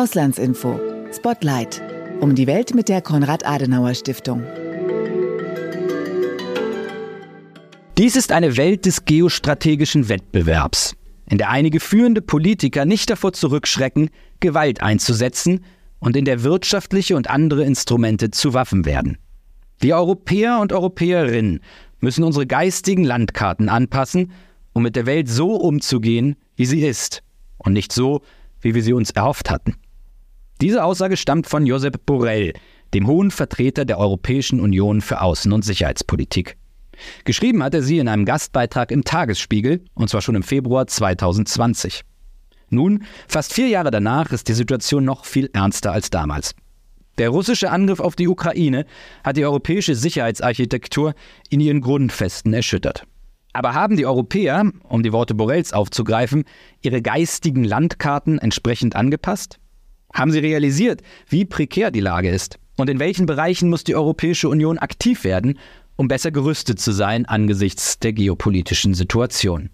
Auslandsinfo. Spotlight. Um die Welt mit der Konrad-Adenauer-Stiftung. Dies ist eine Welt des geostrategischen Wettbewerbs, in der einige führende Politiker nicht davor zurückschrecken, Gewalt einzusetzen und in der wirtschaftliche und andere Instrumente zu Waffen werden. Wir Europäer und Europäerinnen müssen unsere geistigen Landkarten anpassen, um mit der Welt so umzugehen, wie sie ist und nicht so, wie wir sie uns erhofft hatten. Diese Aussage stammt von Josep Borrell, dem hohen Vertreter der Europäischen Union für Außen- und Sicherheitspolitik. Geschrieben hat er sie in einem Gastbeitrag im Tagesspiegel, und zwar schon im Februar 2020. Nun, fast vier Jahre danach, ist die Situation noch viel ernster als damals. Der russische Angriff auf die Ukraine hat die europäische Sicherheitsarchitektur in ihren Grundfesten erschüttert. Aber haben die Europäer, um die Worte Borrells aufzugreifen, ihre geistigen Landkarten entsprechend angepasst? Haben sie realisiert, wie prekär die Lage ist? Und in welchen Bereichen muss die Europäische Union aktiv werden, um besser gerüstet zu sein angesichts der geopolitischen Situation?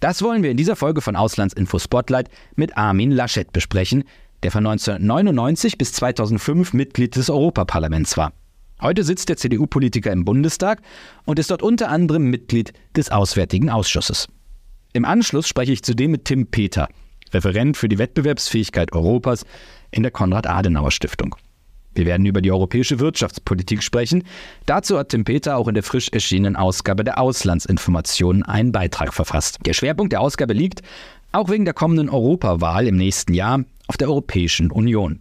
Das wollen wir in dieser Folge von Auslandsinfo Spotlight mit Armin Laschet besprechen, der von 1999 bis 2005 Mitglied des Europaparlaments war. Heute sitzt der CDU-Politiker im Bundestag und ist dort unter anderem Mitglied des Auswärtigen Ausschusses. Im Anschluss spreche ich zudem mit Tim Peter, Referent für die Wettbewerbsfähigkeit Europas in der Konrad-Adenauer-Stiftung. Wir werden über die europäische Wirtschaftspolitik sprechen. Dazu hat Tim Peter auch in der frisch erschienenen Ausgabe der Auslandsinformationen einen Beitrag verfasst. Der Schwerpunkt der Ausgabe liegt, auch wegen der kommenden Europawahl im nächsten Jahr, auf der Europäischen Union.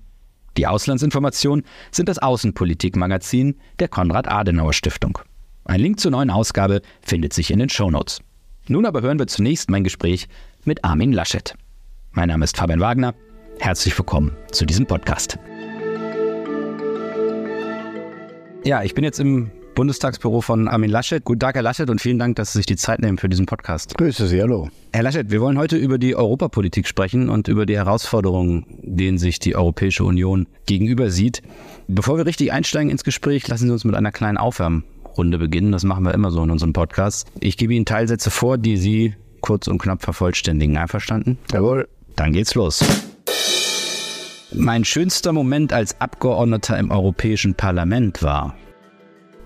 Die Auslandsinformationen sind das Außenpolitikmagazin der Konrad-Adenauer-Stiftung. Ein Link zur neuen Ausgabe findet sich in den Shownotes. Nun aber hören wir zunächst mein Gespräch mit Armin Laschet. Mein Name ist Fabian Wagner. Herzlich willkommen zu diesem Podcast. Ja, ich bin jetzt im Bundestagsbüro von Armin Laschet. Guten Tag, Herr Laschet, und vielen Dank, dass Sie sich die Zeit nehmen für diesen Podcast. Grüße Sie, hallo. Herr Laschet, wir wollen heute über die Europapolitik sprechen und über die Herausforderungen, denen sich die Europäische Union gegenüber sieht. Bevor wir richtig einsteigen ins Gespräch, lassen Sie uns mit einer kleinen Aufwärmrunde beginnen. Das machen wir immer so in unserem Podcast. Ich gebe Ihnen Teilsätze vor, die Sie kurz und knapp vervollständigen. Einverstanden? Jawohl. Dann geht's los. Mein schönster Moment als Abgeordneter im Europäischen Parlament war.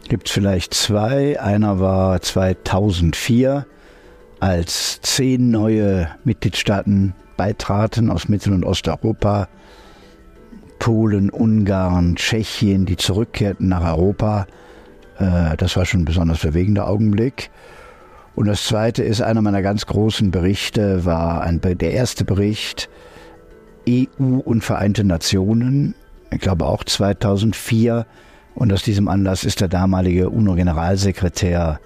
Gibt vielleicht zwei. Einer war 2004, als zehn neue Mitgliedstaaten beitraten aus Mittel- und Osteuropa. Polen, Ungarn, Tschechien, die zurückkehrten nach Europa. Äh, das war schon ein besonders bewegender Augenblick. Und das zweite ist einer meiner ganz großen Berichte, war ein, der erste Bericht EU und Vereinte Nationen, ich glaube auch 2004. Und aus diesem Anlass ist der damalige UNO-Generalsekretär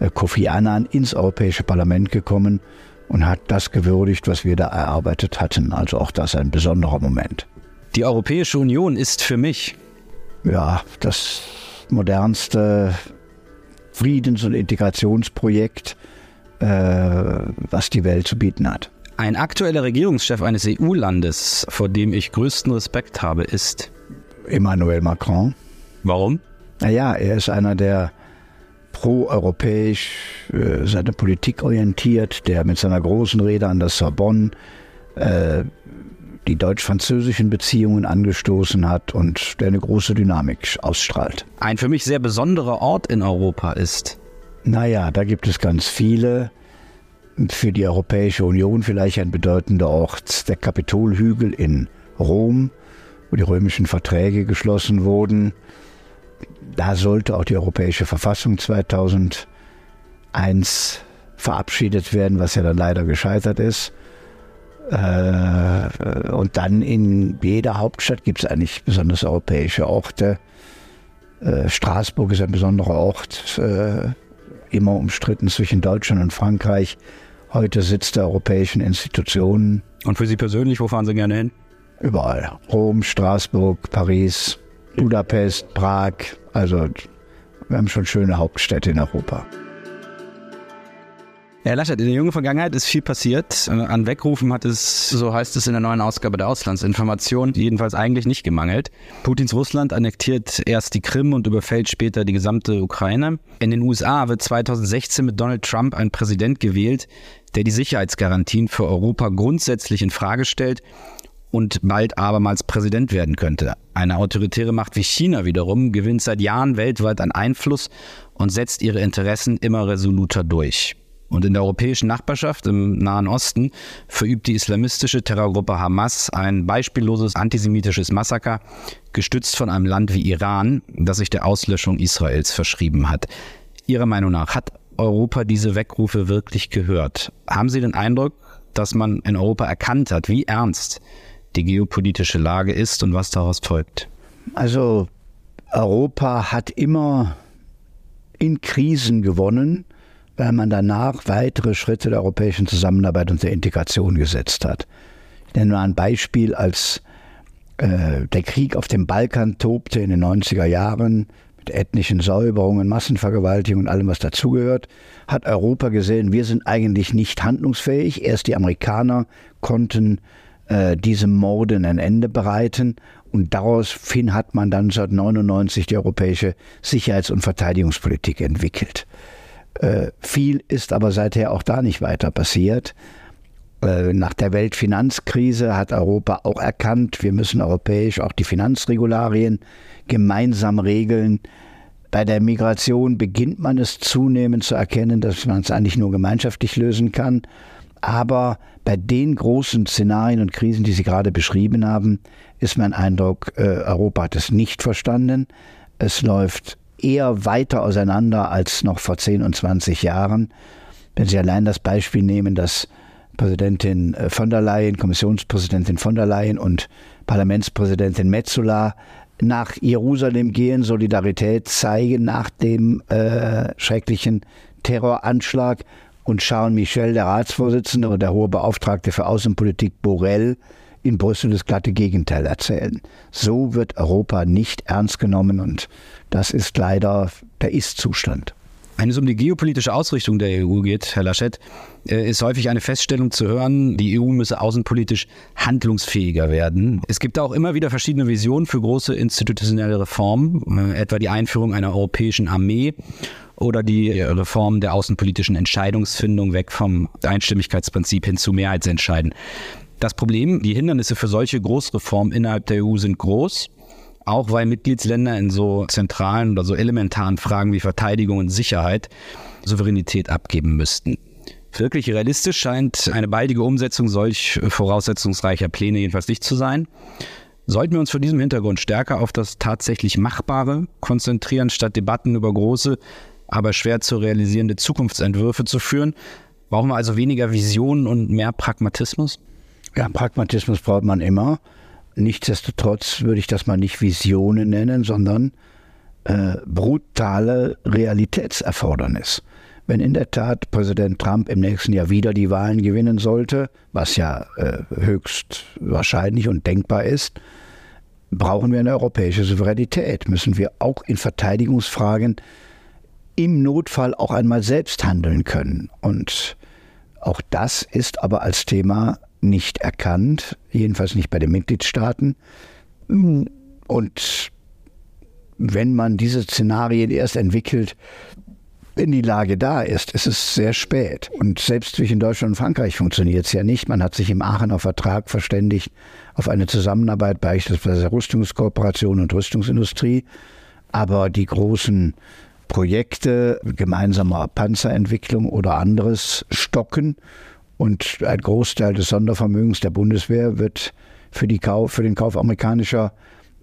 äh, Kofi Annan ins Europäische Parlament gekommen und hat das gewürdigt, was wir da erarbeitet hatten. Also auch das ein besonderer Moment. Die Europäische Union ist für mich ja das modernste Friedens- und Integrationsprojekt, äh, was die Welt zu bieten hat. Ein aktueller Regierungschef eines EU-Landes, vor dem ich größten Respekt habe, ist Emmanuel Macron. Warum? Naja, er ist einer, der pro-europäisch äh, seine Politik orientiert, der mit seiner großen Rede an der Sorbonne äh, die deutsch-französischen Beziehungen angestoßen hat und der eine große Dynamik ausstrahlt. Ein für mich sehr besonderer Ort in Europa ist. Naja, da gibt es ganz viele. Für die Europäische Union vielleicht ein bedeutender Ort, der Kapitolhügel in Rom, wo die römischen Verträge geschlossen wurden. Da sollte auch die Europäische Verfassung 2001 verabschiedet werden, was ja dann leider gescheitert ist. Äh, und dann in jeder Hauptstadt gibt es eigentlich besonders europäische Orte. Äh, Straßburg ist ein besonderer Ort, äh, immer umstritten zwischen Deutschland und Frankreich. Heute sitzt der europäischen Institutionen. Und für Sie persönlich, wo fahren Sie gerne hin? Überall. Rom, Straßburg, Paris, Budapest, Prag. Also wir haben schon schöne Hauptstädte in Europa. Herr Laschet, in der jungen Vergangenheit ist viel passiert. Äh, an Wegrufen hat es, so heißt es in der neuen Ausgabe der Auslandsinformation, jedenfalls eigentlich nicht gemangelt. Putins Russland annektiert erst die Krim und überfällt später die gesamte Ukraine. In den USA wird 2016 mit Donald Trump ein Präsident gewählt, der die Sicherheitsgarantien für Europa grundsätzlich in Frage stellt und bald abermals Präsident werden könnte. Eine autoritäre Macht wie China wiederum gewinnt seit Jahren weltweit an Einfluss und setzt ihre Interessen immer resoluter durch. Und in der europäischen Nachbarschaft im Nahen Osten verübt die islamistische Terrorgruppe Hamas ein beispielloses antisemitisches Massaker, gestützt von einem Land wie Iran, das sich der Auslöschung Israels verschrieben hat. Ihrer Meinung nach hat Europa diese Weckrufe wirklich gehört? Haben Sie den Eindruck, dass man in Europa erkannt hat, wie ernst die geopolitische Lage ist und was daraus folgt? Also Europa hat immer in Krisen gewonnen, weil man danach weitere Schritte der europäischen Zusammenarbeit und der Integration gesetzt hat. Ich nenne mal ein Beispiel, als äh, der Krieg auf dem Balkan tobte in den 90er Jahren mit ethnischen Säuberungen, Massenvergewaltigung und allem, was dazugehört, hat Europa gesehen, wir sind eigentlich nicht handlungsfähig. Erst die Amerikaner konnten äh, diesem Morden ein Ende bereiten. Und daraufhin hat man dann 1999 die europäische Sicherheits- und Verteidigungspolitik entwickelt. Äh, viel ist aber seither auch da nicht weiter passiert. Äh, nach der Weltfinanzkrise hat Europa auch erkannt, wir müssen europäisch auch die Finanzregularien gemeinsam regeln. Bei der Migration beginnt man es zunehmend zu erkennen, dass man es eigentlich nur gemeinschaftlich lösen kann. Aber bei den großen Szenarien und Krisen, die Sie gerade beschrieben haben, ist mein Eindruck, äh, Europa hat es nicht verstanden. Es läuft eher weiter auseinander als noch vor 10 und 20 Jahren. Wenn Sie allein das Beispiel nehmen, dass Präsidentin äh, von der Leyen, Kommissionspräsidentin von der Leyen und Parlamentspräsidentin Metzola nach Jerusalem gehen, Solidarität zeigen nach dem äh, schrecklichen Terroranschlag und Charles Michel, der Ratsvorsitzende und der hohe Beauftragte für Außenpolitik Borrell, in Brüssel das glatte Gegenteil erzählen. So wird Europa nicht ernst genommen und das ist leider der Ist-Zustand. Wenn es um die geopolitische Ausrichtung der EU geht, Herr Laschet, äh, ist häufig eine Feststellung zu hören, die EU müsse außenpolitisch handlungsfähiger werden. Es gibt auch immer wieder verschiedene Visionen für große institutionelle Reformen, äh, etwa die Einführung einer europäischen Armee oder die Reform der außenpolitischen Entscheidungsfindung weg vom Einstimmigkeitsprinzip hin zu Mehrheitsentscheiden. Das Problem, die Hindernisse für solche Großreformen innerhalb der EU sind groß, auch weil Mitgliedsländer in so zentralen oder so elementaren Fragen wie Verteidigung und Sicherheit Souveränität abgeben müssten. Wirklich realistisch scheint eine baldige Umsetzung solch voraussetzungsreicher Pläne jedenfalls nicht zu sein. Sollten wir uns vor diesem Hintergrund stärker auf das tatsächlich Machbare konzentrieren, statt Debatten über große, aber schwer zu realisierende Zukunftsentwürfe zu führen? Brauchen wir also weniger Visionen und mehr Pragmatismus? Ja, Pragmatismus braucht man immer. Nichtsdestotrotz würde ich das mal nicht Visionen nennen, sondern äh, brutale Realitätserfordernis. Wenn in der Tat Präsident Trump im nächsten Jahr wieder die Wahlen gewinnen sollte, was ja äh, höchst wahrscheinlich und denkbar ist, brauchen wir eine europäische Souveränität. Müssen wir auch in Verteidigungsfragen im Notfall auch einmal selbst handeln können. Und auch das ist aber als Thema nicht erkannt, jedenfalls nicht bei den Mitgliedstaaten. Und wenn man diese Szenarien erst entwickelt, wenn die Lage da ist, ist es sehr spät. Und selbst zwischen Deutschland und Frankreich funktioniert es ja nicht. Man hat sich im Aachener Vertrag verständigt auf eine Zusammenarbeit beispielsweise Rüstungskooperation und Rüstungsindustrie. Aber die großen Projekte gemeinsamer Panzerentwicklung oder anderes stocken. Und ein Großteil des Sondervermögens der Bundeswehr wird für, die Kauf, für den Kauf amerikanischer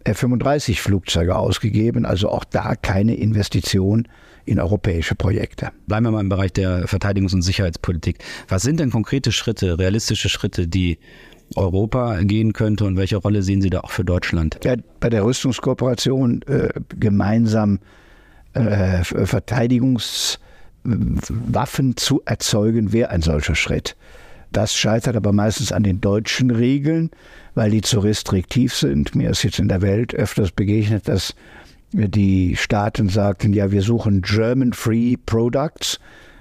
F-35-Flugzeuge ausgegeben. Also auch da keine Investition in europäische Projekte. Bleiben wir mal im Bereich der Verteidigungs- und Sicherheitspolitik. Was sind denn konkrete Schritte, realistische Schritte, die Europa gehen könnte und welche Rolle sehen Sie da auch für Deutschland? Ja, bei der Rüstungskooperation äh, gemeinsam äh, Verteidigungswaffen zu erzeugen, wäre ein solcher Schritt. Das scheitert aber meistens an den deutschen Regeln, weil die zu restriktiv sind. Mir ist jetzt in der Welt öfters begegnet, dass die Staaten sagten, ja, wir suchen German Free Products,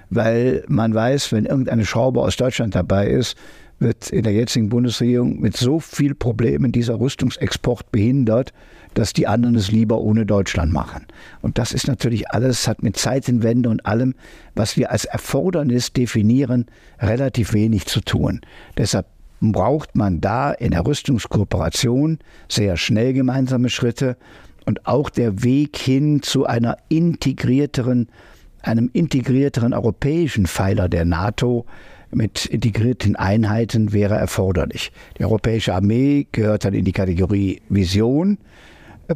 weil man weiß, wenn irgendeine Schraube aus Deutschland dabei ist, wird in der jetzigen Bundesregierung mit so viel Problemen dieser Rüstungsexport behindert, dass die anderen es lieber ohne Deutschland machen. Und das ist natürlich alles, hat mit Zeitenwende und allem, was wir als Erfordernis definieren, relativ wenig zu tun. Deshalb braucht man da in der Rüstungskooperation sehr schnell gemeinsame Schritte und auch der Weg hin zu einer integrierteren, einem integrierteren europäischen Pfeiler der NATO mit integrierten Einheiten wäre erforderlich. Die europäische Armee gehört dann in die Kategorie Vision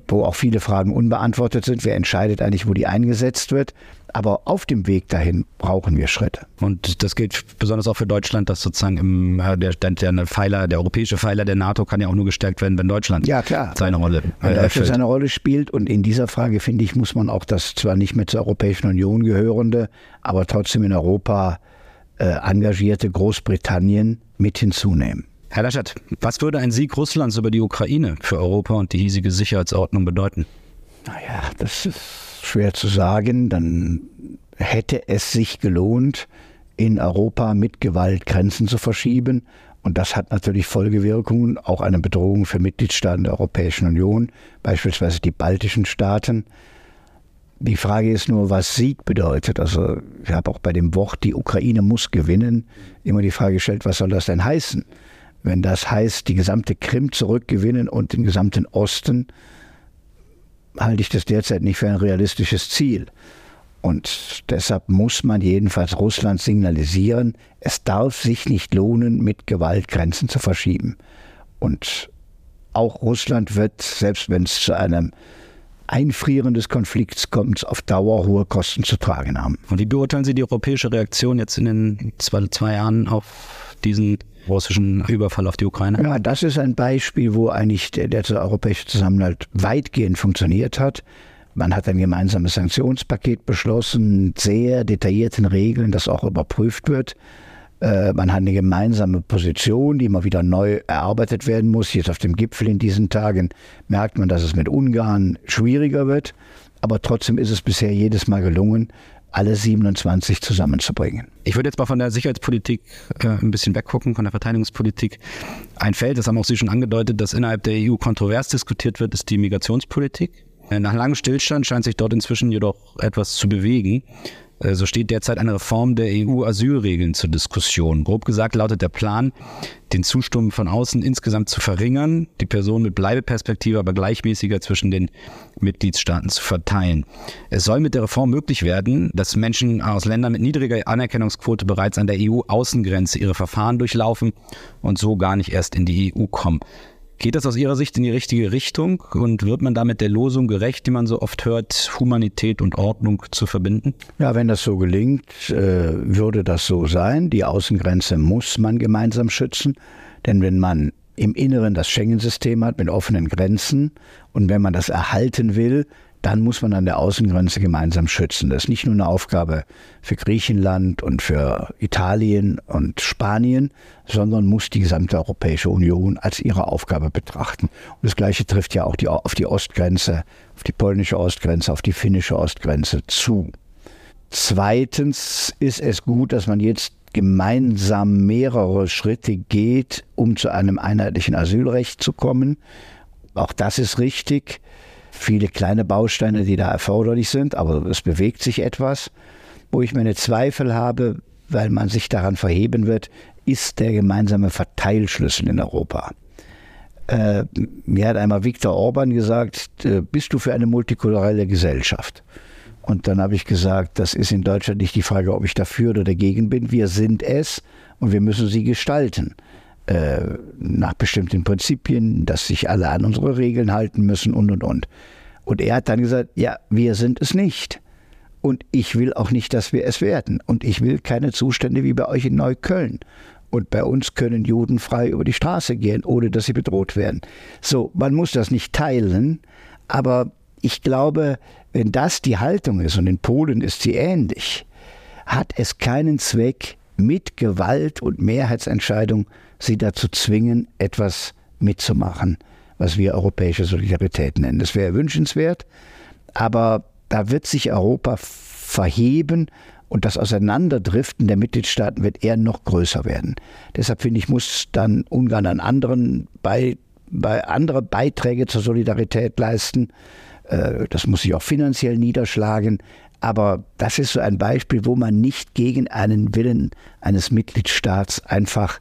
wo auch viele Fragen unbeantwortet sind. Wer entscheidet eigentlich, wo die eingesetzt wird? Aber auf dem Weg dahin brauchen wir Schritte. Und das gilt besonders auch für Deutschland, dass sozusagen im, äh, der, der, Pfeiler, der europäische Pfeiler der NATO kann ja auch nur gestärkt werden, wenn Deutschland ja, seine Rolle äh, wenn Deutschland seine Rolle spielt. Und in dieser Frage, finde ich, muss man auch das zwar nicht mehr zur Europäischen Union gehörende, aber trotzdem in Europa äh, engagierte Großbritannien mit hinzunehmen. Herr Laschet, was würde ein Sieg Russlands über die Ukraine für Europa und die hiesige Sicherheitsordnung bedeuten? Naja, das ist schwer zu sagen. Dann hätte es sich gelohnt, in Europa mit Gewalt Grenzen zu verschieben. Und das hat natürlich Folgewirkungen, auch eine Bedrohung für Mitgliedstaaten der Europäischen Union, beispielsweise die baltischen Staaten. Die Frage ist nur, was Sieg bedeutet. Also ich habe auch bei dem Wort, die Ukraine muss gewinnen, immer die Frage gestellt, was soll das denn heißen? Wenn das heißt, die gesamte Krim zurückgewinnen und den gesamten Osten, halte ich das derzeit nicht für ein realistisches Ziel. Und deshalb muss man jedenfalls Russland signalisieren, es darf sich nicht lohnen, mit Gewalt Grenzen zu verschieben. Und auch Russland wird, selbst wenn es zu einem Einfrieren des Konflikts kommt, auf Dauer hohe Kosten zu tragen haben. Und wie beurteilen Sie die europäische Reaktion jetzt in den zwei, zwei Jahren auf diesen russischen Überfall auf die Ukraine? Ja, das ist ein Beispiel, wo eigentlich der, der europäische Zusammenhalt weitgehend funktioniert hat. Man hat ein gemeinsames Sanktionspaket beschlossen, sehr detaillierten Regeln, das auch überprüft wird. Äh, man hat eine gemeinsame Position, die immer wieder neu erarbeitet werden muss. Jetzt auf dem Gipfel in diesen Tagen merkt man, dass es mit Ungarn schwieriger wird. Aber trotzdem ist es bisher jedes Mal gelungen, alle 27 zusammenzubringen. Ich würde jetzt mal von der Sicherheitspolitik äh, ein bisschen weggucken, von der Verteidigungspolitik. Ein Feld, das haben auch Sie schon angedeutet, das innerhalb der EU kontrovers diskutiert wird, ist die Migrationspolitik. Äh, nach langem Stillstand scheint sich dort inzwischen jedoch etwas zu bewegen. So steht derzeit eine Reform der EU-Asylregeln zur Diskussion. Grob gesagt lautet der Plan, den Zustrom von außen insgesamt zu verringern, die Personen mit Bleibeperspektive aber gleichmäßiger zwischen den Mitgliedstaaten zu verteilen. Es soll mit der Reform möglich werden, dass Menschen aus Ländern mit niedriger Anerkennungsquote bereits an der EU-Außengrenze ihre Verfahren durchlaufen und so gar nicht erst in die EU kommen. Geht das aus Ihrer Sicht in die richtige Richtung und wird man damit der Losung gerecht, die man so oft hört, Humanität und Ordnung zu verbinden? Ja, wenn das so gelingt, äh, würde das so sein. Die Außengrenze muss man gemeinsam schützen, denn wenn man im Inneren das Schengen-System hat mit offenen Grenzen und wenn man das erhalten will, dann muss man an der Außengrenze gemeinsam schützen. Das ist nicht nur eine Aufgabe für Griechenland und für Italien und Spanien, sondern muss die gesamte Europäische Union als ihre Aufgabe betrachten. Und das Gleiche trifft ja auch die, auf die Ostgrenze, auf die polnische Ostgrenze, auf die finnische Ostgrenze zu. Zweitens ist es gut, dass man jetzt gemeinsam mehrere Schritte geht, um zu einem einheitlichen Asylrecht zu kommen. Auch das ist richtig viele kleine Bausteine, die da erforderlich sind, aber es bewegt sich etwas. Wo ich meine Zweifel habe, weil man sich daran verheben wird, ist der gemeinsame Verteilschlüssel in Europa. Äh, mir hat einmal Viktor Orban gesagt, äh, bist du für eine multikulturelle Gesellschaft? Und dann habe ich gesagt, das ist in Deutschland nicht die Frage, ob ich dafür oder dagegen bin. Wir sind es und wir müssen sie gestalten. Äh, nach bestimmten Prinzipien, dass sich alle an unsere Regeln halten müssen und und und. Und er hat dann gesagt, ja, wir sind es nicht. Und ich will auch nicht, dass wir es werden. Und ich will keine Zustände wie bei euch in Neukölln. Und bei uns können Juden frei über die Straße gehen, ohne dass sie bedroht werden. So, man muss das nicht teilen, aber ich glaube, wenn das die Haltung ist, und in Polen ist sie ähnlich, hat es keinen Zweck, mit Gewalt und Mehrheitsentscheidung sie dazu zwingen, etwas mitzumachen, was wir europäische Solidarität nennen. Das wäre wünschenswert, aber da wird sich Europa verheben und das Auseinanderdriften der Mitgliedstaaten wird eher noch größer werden. Deshalb finde ich, muss dann Ungarn an anderen bei, bei andere Beiträge zur Solidarität leisten. Äh, das muss sich auch finanziell niederschlagen. Aber das ist so ein Beispiel, wo man nicht gegen einen Willen eines Mitgliedstaats einfach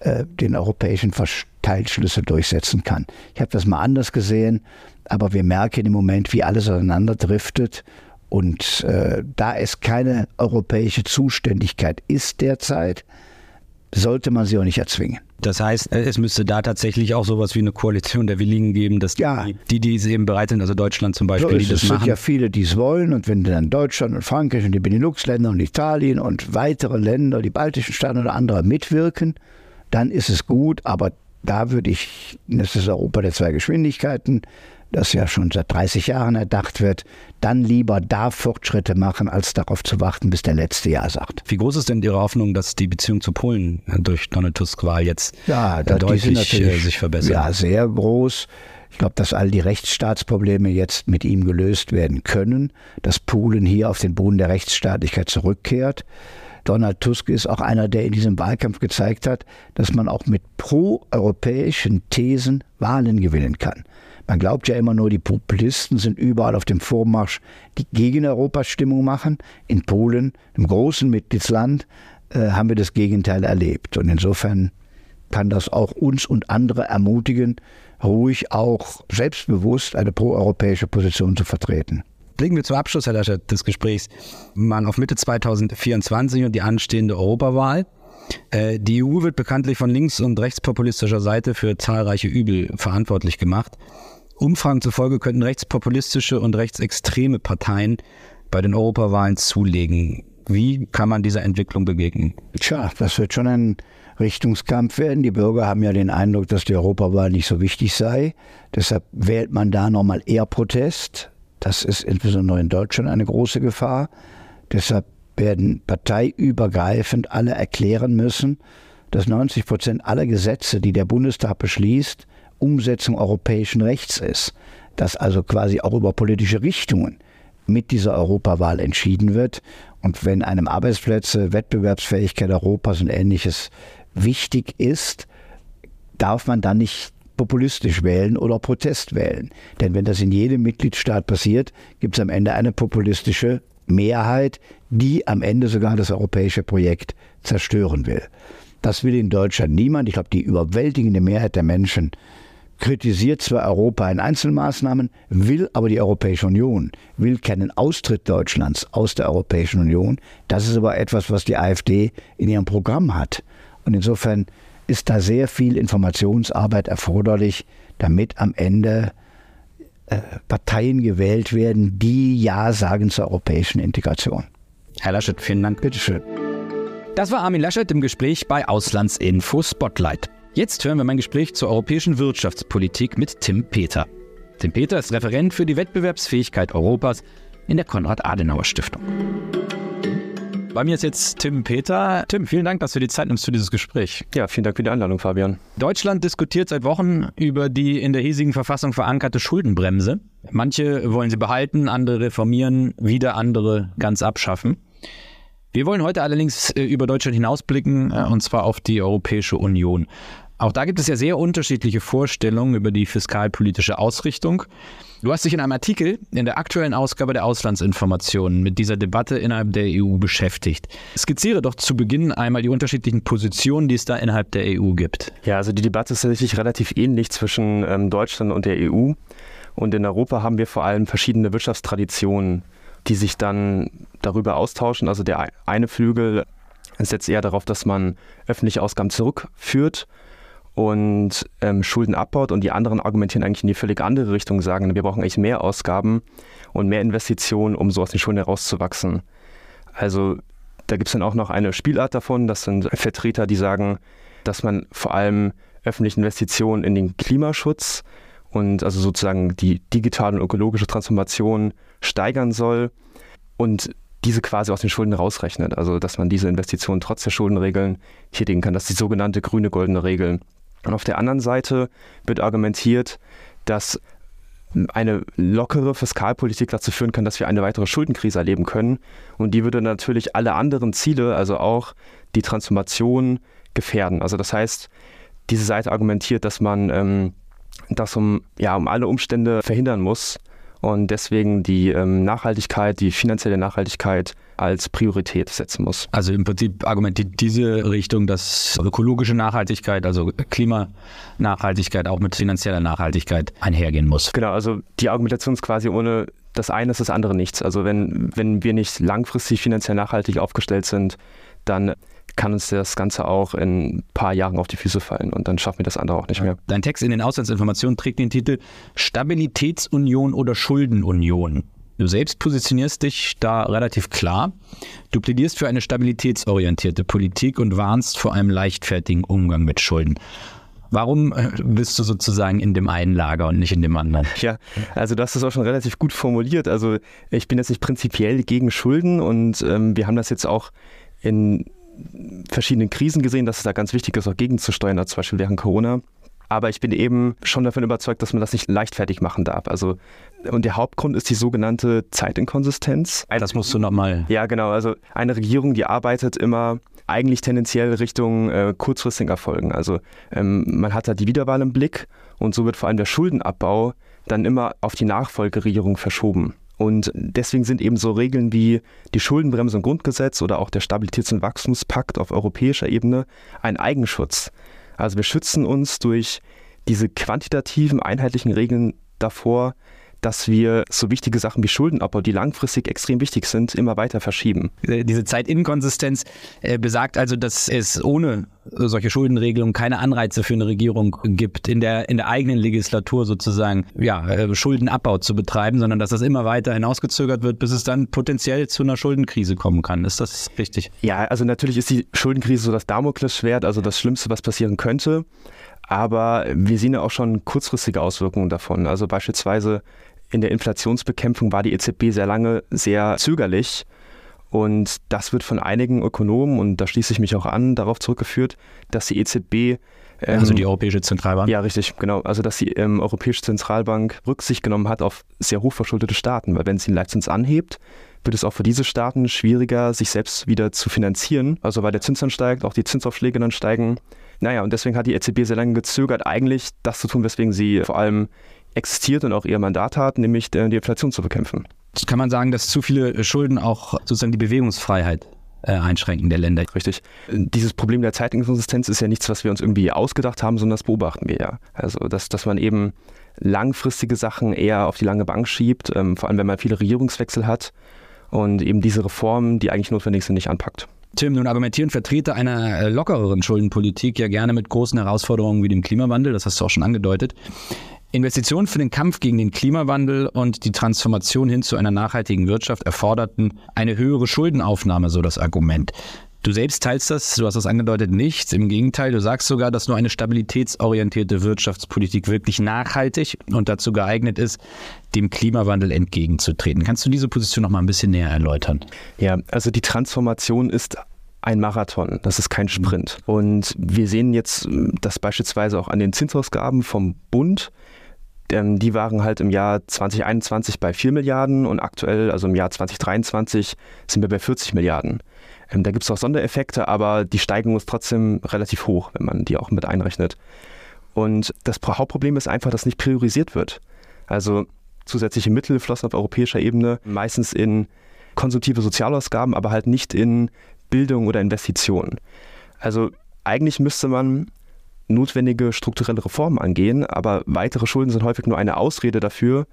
äh, den europäischen Verteilschlüssel durchsetzen kann. Ich habe das mal anders gesehen, aber wir merken im Moment, wie alles auseinanderdriftet. Und äh, da es keine europäische Zuständigkeit ist derzeit, sollte man sie auch nicht erzwingen. Das heißt, äh, es müsste da tatsächlich auch sowas wie eine Koalition der Willigen geben, dass ja. die, die es eben bereit sind, also Deutschland zum Beispiel, so die das es machen. Es sind ja viele, die es wollen und wenn dann Deutschland und Frankreich und die Benelux-Länder und Italien und weitere Länder, die baltischen Staaten oder andere mitwirken, dann ist es gut, aber da würde ich, das ist Europa der zwei Geschwindigkeiten, das ja schon seit 30 Jahren erdacht wird, dann lieber da Fortschritte machen, als darauf zu warten, bis der letzte Ja sagt. Wie groß ist denn Ihre Hoffnung, dass die Beziehung zu Polen durch Donald Tusk Wahl jetzt ja, da, deutlich äh, sich verbessert? Ja, sehr groß. Ich glaube, dass all die Rechtsstaatsprobleme jetzt mit ihm gelöst werden können, dass Polen hier auf den Boden der Rechtsstaatlichkeit zurückkehrt. Donald Tusk ist auch einer, der in diesem Wahlkampf gezeigt hat, dass man auch mit proeuropäischen Thesen Wahlen gewinnen kann. Man glaubt ja immer nur, die Populisten sind überall auf dem Vormarsch, die gegen Europa Stimmung machen. In Polen, einem großen Mitgliedsland, äh, haben wir das Gegenteil erlebt. Und insofern kann das auch uns und andere ermutigen, ruhig auch selbstbewusst eine proeuropäische Position zu vertreten. Blicken wir zum Abschluss, Herr Laschet, des Gesprächs mal auf Mitte 2024 und die anstehende Europawahl. Äh, die EU wird bekanntlich von links- und rechtspopulistischer Seite für zahlreiche Übel verantwortlich gemacht. Umfragen zufolge könnten rechtspopulistische und rechtsextreme Parteien bei den Europawahlen zulegen. Wie kann man dieser Entwicklung begegnen? Tja, das wird schon ein Richtungskampf werden. Die Bürger haben ja den Eindruck, dass die Europawahl nicht so wichtig sei. Deshalb wählt man da nochmal eher Protest. Das ist insbesondere in Deutschland eine große Gefahr. Deshalb werden parteiübergreifend alle erklären müssen, dass 90 Prozent aller Gesetze, die der Bundestag beschließt, Umsetzung europäischen Rechts ist, dass also quasi auch über politische Richtungen mit dieser Europawahl entschieden wird. Und wenn einem Arbeitsplätze, Wettbewerbsfähigkeit Europas und ähnliches wichtig ist, darf man dann nicht populistisch wählen oder Protest wählen. Denn wenn das in jedem Mitgliedstaat passiert, gibt es am Ende eine populistische Mehrheit, die am Ende sogar das europäische Projekt zerstören will. Das will in Deutschland niemand. Ich glaube, die überwältigende Mehrheit der Menschen kritisiert zwar Europa in Einzelmaßnahmen, will aber die Europäische Union, will keinen Austritt Deutschlands aus der Europäischen Union. Das ist aber etwas, was die AfD in ihrem Programm hat. Und insofern ist da sehr viel Informationsarbeit erforderlich, damit am Ende äh, Parteien gewählt werden, die Ja sagen zur europäischen Integration. Herr Laschet, vielen Dank. Bitteschön. Das war Armin Laschet im Gespräch bei Auslandsinfo Spotlight. Jetzt hören wir mein Gespräch zur europäischen Wirtschaftspolitik mit Tim Peter. Tim Peter ist Referent für die Wettbewerbsfähigkeit Europas in der Konrad-Adenauer-Stiftung. Bei mir ist jetzt Tim Peter. Tim, vielen Dank, dass du die Zeit nimmst für dieses Gespräch. Ja, vielen Dank für die Einladung, Fabian. Deutschland diskutiert seit Wochen über die in der hiesigen Verfassung verankerte Schuldenbremse. Manche wollen sie behalten, andere reformieren, wieder andere ganz abschaffen. Wir wollen heute allerdings äh, über Deutschland hinausblicken, äh, und zwar auf die Europäische Union. Auch da gibt es ja sehr unterschiedliche Vorstellungen über die fiskalpolitische Ausrichtung. Du hast dich in einem Artikel in der aktuellen Ausgabe der Auslandsinformationen mit dieser Debatte innerhalb der EU beschäftigt. Skizziere doch zu Beginn einmal die unterschiedlichen Positionen, die es da innerhalb der EU gibt. Ja, also die Debatte ist tatsächlich relativ ähnlich zwischen ähm, Deutschland und der EU. Und in Europa haben wir vor allem verschiedene Wirtschaftstraditionen die sich dann darüber austauschen. Also der eine Flügel setzt eher darauf, dass man öffentliche Ausgaben zurückführt und ähm, Schulden abbaut und die anderen argumentieren eigentlich in die völlig andere Richtung, sagen, wir brauchen eigentlich mehr Ausgaben und mehr Investitionen, um so aus den Schulden herauszuwachsen. Also da gibt es dann auch noch eine Spielart davon, das sind Vertreter, die sagen, dass man vor allem öffentliche Investitionen in den Klimaschutz und also sozusagen die digitale und ökologische Transformation steigern soll und diese quasi aus den Schulden rausrechnet. Also dass man diese Investitionen trotz der Schuldenregeln tätigen kann. Das ist die sogenannte grüne goldene Regel. Und auf der anderen Seite wird argumentiert, dass eine lockere Fiskalpolitik dazu führen kann, dass wir eine weitere Schuldenkrise erleben können. Und die würde natürlich alle anderen Ziele, also auch die Transformation, gefährden. Also das heißt, diese Seite argumentiert, dass man ähm, das um, ja, um alle Umstände verhindern muss, und deswegen die ähm, Nachhaltigkeit, die finanzielle Nachhaltigkeit als Priorität setzen muss. Also im Prinzip argumentiert diese Richtung, dass ökologische Nachhaltigkeit, also Klimanachhaltigkeit auch mit finanzieller Nachhaltigkeit einhergehen muss. Genau, also die Argumentation ist quasi ohne das eine ist das andere nichts. Also wenn, wenn wir nicht langfristig finanziell nachhaltig aufgestellt sind, dann kann uns das Ganze auch in ein paar Jahren auf die Füße fallen und dann schaffen wir das andere auch nicht mehr. Dein Text in den Auslandsinformationen trägt den Titel Stabilitätsunion oder Schuldenunion. Du selbst positionierst dich da relativ klar. Du plädierst für eine stabilitätsorientierte Politik und warnst vor einem leichtfertigen Umgang mit Schulden. Warum äh, bist du sozusagen in dem einen Lager und nicht in dem anderen? Ja, also du hast das auch schon relativ gut formuliert. Also ich bin jetzt nicht prinzipiell gegen Schulden und ähm, wir haben das jetzt auch in verschiedenen Krisen gesehen, dass es da ganz wichtig ist, auch gegenzusteuern, zum Beispiel während Corona. Aber ich bin eben schon davon überzeugt, dass man das nicht leichtfertig machen darf. Also, und der Hauptgrund ist die sogenannte Zeitinkonsistenz. Das musst du nochmal. Ja, genau. Also eine Regierung, die arbeitet immer eigentlich tendenziell Richtung äh, kurzfristigen Erfolgen. Also ähm, man hat da die Wiederwahl im Blick und so wird vor allem der Schuldenabbau dann immer auf die Nachfolgeregierung verschoben. Und deswegen sind eben so Regeln wie die Schuldenbremse im Grundgesetz oder auch der Stabilitäts- und Wachstumspakt auf europäischer Ebene ein Eigenschutz. Also wir schützen uns durch diese quantitativen, einheitlichen Regeln davor, dass wir so wichtige Sachen wie Schuldenabbau, die langfristig extrem wichtig sind, immer weiter verschieben. Diese Zeitinkonsistenz äh, besagt also, dass es ohne solche Schuldenregelungen keine Anreize für eine Regierung gibt, in der, in der eigenen Legislatur sozusagen ja, äh, Schuldenabbau zu betreiben, sondern dass das immer weiter hinausgezögert wird, bis es dann potenziell zu einer Schuldenkrise kommen kann. Ist das richtig? Ja, also natürlich ist die Schuldenkrise so das Damoklesschwert, also das Schlimmste, was passieren könnte. Aber wir sehen ja auch schon kurzfristige Auswirkungen davon. Also beispielsweise in der Inflationsbekämpfung war die EZB sehr lange sehr zögerlich. Und das wird von einigen Ökonomen, und da schließe ich mich auch an, darauf zurückgeführt, dass die EZB ähm, also die Europäische Zentralbank? Ja, richtig, genau. Also dass die ähm, Europäische Zentralbank Rücksicht genommen hat auf sehr hochverschuldete Staaten, weil wenn sie den Leitzins anhebt, wird es auch für diese Staaten schwieriger, sich selbst wieder zu finanzieren. Also weil der Zins dann steigt, auch die Zinsaufschläge dann steigen. Naja, und deswegen hat die EZB sehr lange gezögert, eigentlich das zu tun, weswegen sie vor allem existiert und auch ihr Mandat hat, nämlich die Inflation zu bekämpfen. Kann man sagen, dass zu viele Schulden auch sozusagen die Bewegungsfreiheit äh, einschränken der Länder. Richtig. Dieses Problem der Zeitinkonsistenz ist ja nichts, was wir uns irgendwie ausgedacht haben, sondern das beobachten wir ja. Also, dass, dass man eben langfristige Sachen eher auf die lange Bank schiebt, ähm, vor allem wenn man viele Regierungswechsel hat und eben diese Reformen, die eigentlich notwendig sind, nicht anpackt. Tim, nun argumentieren Vertreter einer äh, lockereren Schuldenpolitik ja gerne mit großen Herausforderungen wie dem Klimawandel, das hast du auch schon angedeutet. Investitionen für den Kampf gegen den Klimawandel und die Transformation hin zu einer nachhaltigen Wirtschaft erforderten eine höhere Schuldenaufnahme, so das Argument. Du selbst teilst das, du hast das angedeutet, nicht. Im Gegenteil, du sagst sogar, dass nur eine stabilitätsorientierte Wirtschaftspolitik wirklich nachhaltig und dazu geeignet ist, dem Klimawandel entgegenzutreten. Kannst du diese Position noch mal ein bisschen näher erläutern? Ja, also die Transformation ist ein Marathon, das ist kein Sprint. Und wir sehen jetzt das beispielsweise auch an den Zinsausgaben vom Bund die waren halt im Jahr 2021 bei 4 Milliarden und aktuell, also im Jahr 2023, sind wir bei 40 Milliarden. Ähm, da gibt es auch Sondereffekte, aber die Steigung ist trotzdem relativ hoch, wenn man die auch mit einrechnet. Und das Hauptproblem ist einfach, dass nicht priorisiert wird. Also zusätzliche Mittel flossen auf europäischer Ebene meistens in konsumtive Sozialausgaben, aber halt nicht in Bildung oder Investitionen. Also eigentlich müsste man notwendige strukturelle Reformen angehen, aber weitere Schulden sind häufig nur eine Ausrede dafür,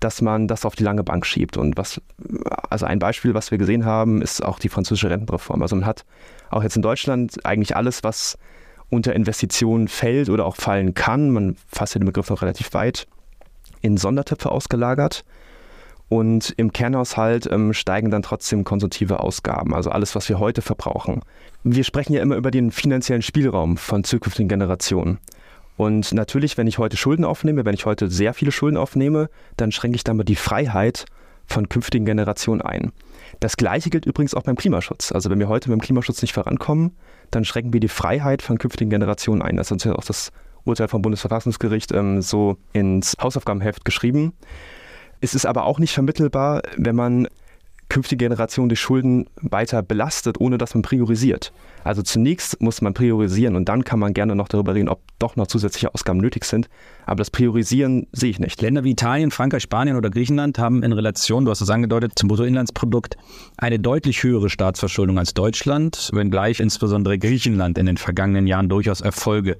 dass man das auf die lange Bank schiebt. Und was, also ein Beispiel, was wir gesehen haben, ist auch die französische Rentenreform. Also man hat auch jetzt in Deutschland eigentlich alles, was unter Investitionen fällt oder auch fallen kann, man fasst ja den Begriff noch relativ weit, in Sondertöpfe ausgelagert. Und im Kernhaushalt ähm, steigen dann trotzdem konsumtive Ausgaben, also alles, was wir heute verbrauchen. Wir sprechen ja immer über den finanziellen Spielraum von zukünftigen Generationen. Und natürlich, wenn ich heute Schulden aufnehme, wenn ich heute sehr viele Schulden aufnehme, dann schränke ich damit die Freiheit von künftigen Generationen ein. Das Gleiche gilt übrigens auch beim Klimaschutz. Also wenn wir heute beim Klimaschutz nicht vorankommen, dann schränken wir die Freiheit von künftigen Generationen ein. Das ist auch das Urteil vom Bundesverfassungsgericht ähm, so ins Hausaufgabenheft geschrieben. Es ist aber auch nicht vermittelbar, wenn man künftige Generationen die Schulden weiter belastet, ohne dass man priorisiert. Also zunächst muss man priorisieren und dann kann man gerne noch darüber reden, ob doch noch zusätzliche Ausgaben nötig sind. Aber das Priorisieren sehe ich nicht. Länder wie Italien, Frankreich, Spanien oder Griechenland haben in Relation, du hast es angedeutet, zum Bruttoinlandsprodukt eine deutlich höhere Staatsverschuldung als Deutschland, wenngleich insbesondere Griechenland in den vergangenen Jahren durchaus Erfolge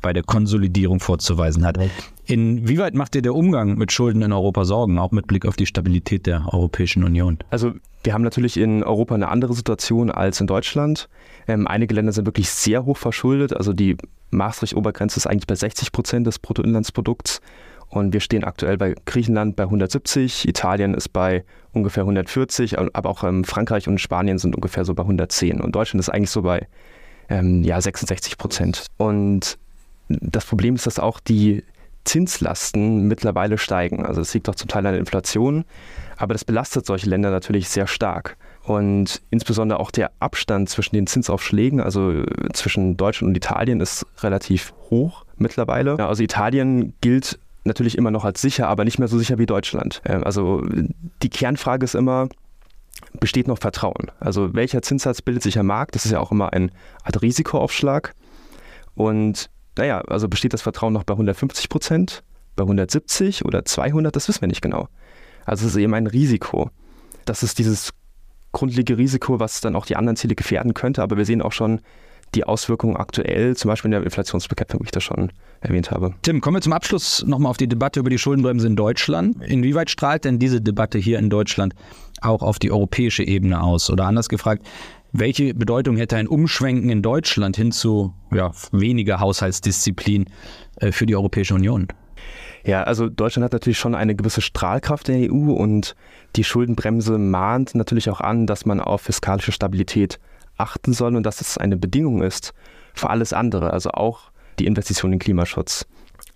bei der Konsolidierung vorzuweisen hat. Inwieweit macht dir der Umgang mit Schulden in Europa Sorgen, auch mit Blick auf die Stabilität der Europäischen Union? Also wir haben natürlich in Europa eine andere Situation als in Deutschland. Ähm, einige Länder sind wirklich sehr hoch verschuldet. Also die Maastricht-Obergrenze ist eigentlich bei 60 Prozent des Bruttoinlandsprodukts. Und wir stehen aktuell bei Griechenland bei 170, Italien ist bei ungefähr 140, aber auch ähm, Frankreich und Spanien sind ungefähr so bei 110. Und Deutschland ist eigentlich so bei ähm, ja, 66 Prozent. Und das Problem ist, dass auch die Zinslasten mittlerweile steigen. Also es liegt auch zum Teil an der Inflation, aber das belastet solche Länder natürlich sehr stark. Und insbesondere auch der Abstand zwischen den Zinsaufschlägen, also zwischen Deutschland und Italien, ist relativ hoch mittlerweile. Also Italien gilt natürlich immer noch als sicher, aber nicht mehr so sicher wie Deutschland. Ähm, also die Kernfrage ist immer, besteht noch Vertrauen? Also welcher Zinssatz bildet sich am Markt? Das ist ja auch immer ein Art Risikoaufschlag. Und naja, also besteht das Vertrauen noch bei 150 Prozent, bei 170 oder 200, das wissen wir nicht genau. Also es ist eben ein Risiko. Das ist dieses grundlegende Risiko, was dann auch die anderen Ziele gefährden könnte, aber wir sehen auch schon die Auswirkungen aktuell, zum Beispiel in der Inflationsbekämpfung, wie ich das schon erwähnt habe. Tim, kommen wir zum Abschluss nochmal auf die Debatte über die Schuldenbremse in Deutschland. Inwieweit strahlt denn diese Debatte hier in Deutschland auch auf die europäische Ebene aus? Oder anders gefragt, welche Bedeutung hätte ein Umschwenken in Deutschland hin zu ja, weniger Haushaltsdisziplin äh, für die Europäische Union? Ja, also Deutschland hat natürlich schon eine gewisse Strahlkraft in der EU und die Schuldenbremse mahnt natürlich auch an, dass man auf fiskalische Stabilität achten soll und dass es eine Bedingung ist für alles andere, also auch die Investition in Klimaschutz.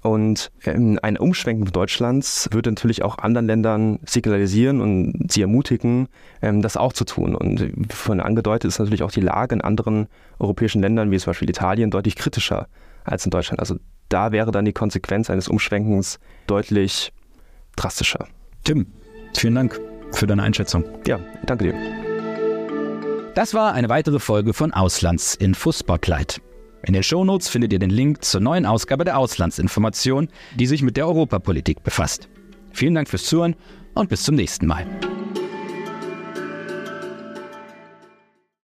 Und ähm, ein Umschwenken Deutschlands würde natürlich auch anderen Ländern signalisieren und sie ermutigen, ähm, das auch zu tun. Und wie vorhin angedeutet ist natürlich auch die Lage in anderen europäischen Ländern, wie zum Beispiel Italien, deutlich kritischer als in Deutschland. Also da wäre dann die Konsequenz eines Umschwenkens deutlich drastischer. Tim, vielen Dank für deine Einschätzung. Ja, danke dir. Das war eine weitere Folge von Auslandsinfo Spotlight. In den Shownotes findet ihr den Link zur neuen Ausgabe der Auslandsinformation, die sich mit der Europapolitik befasst. Vielen Dank fürs Zuhören und bis zum nächsten Mal.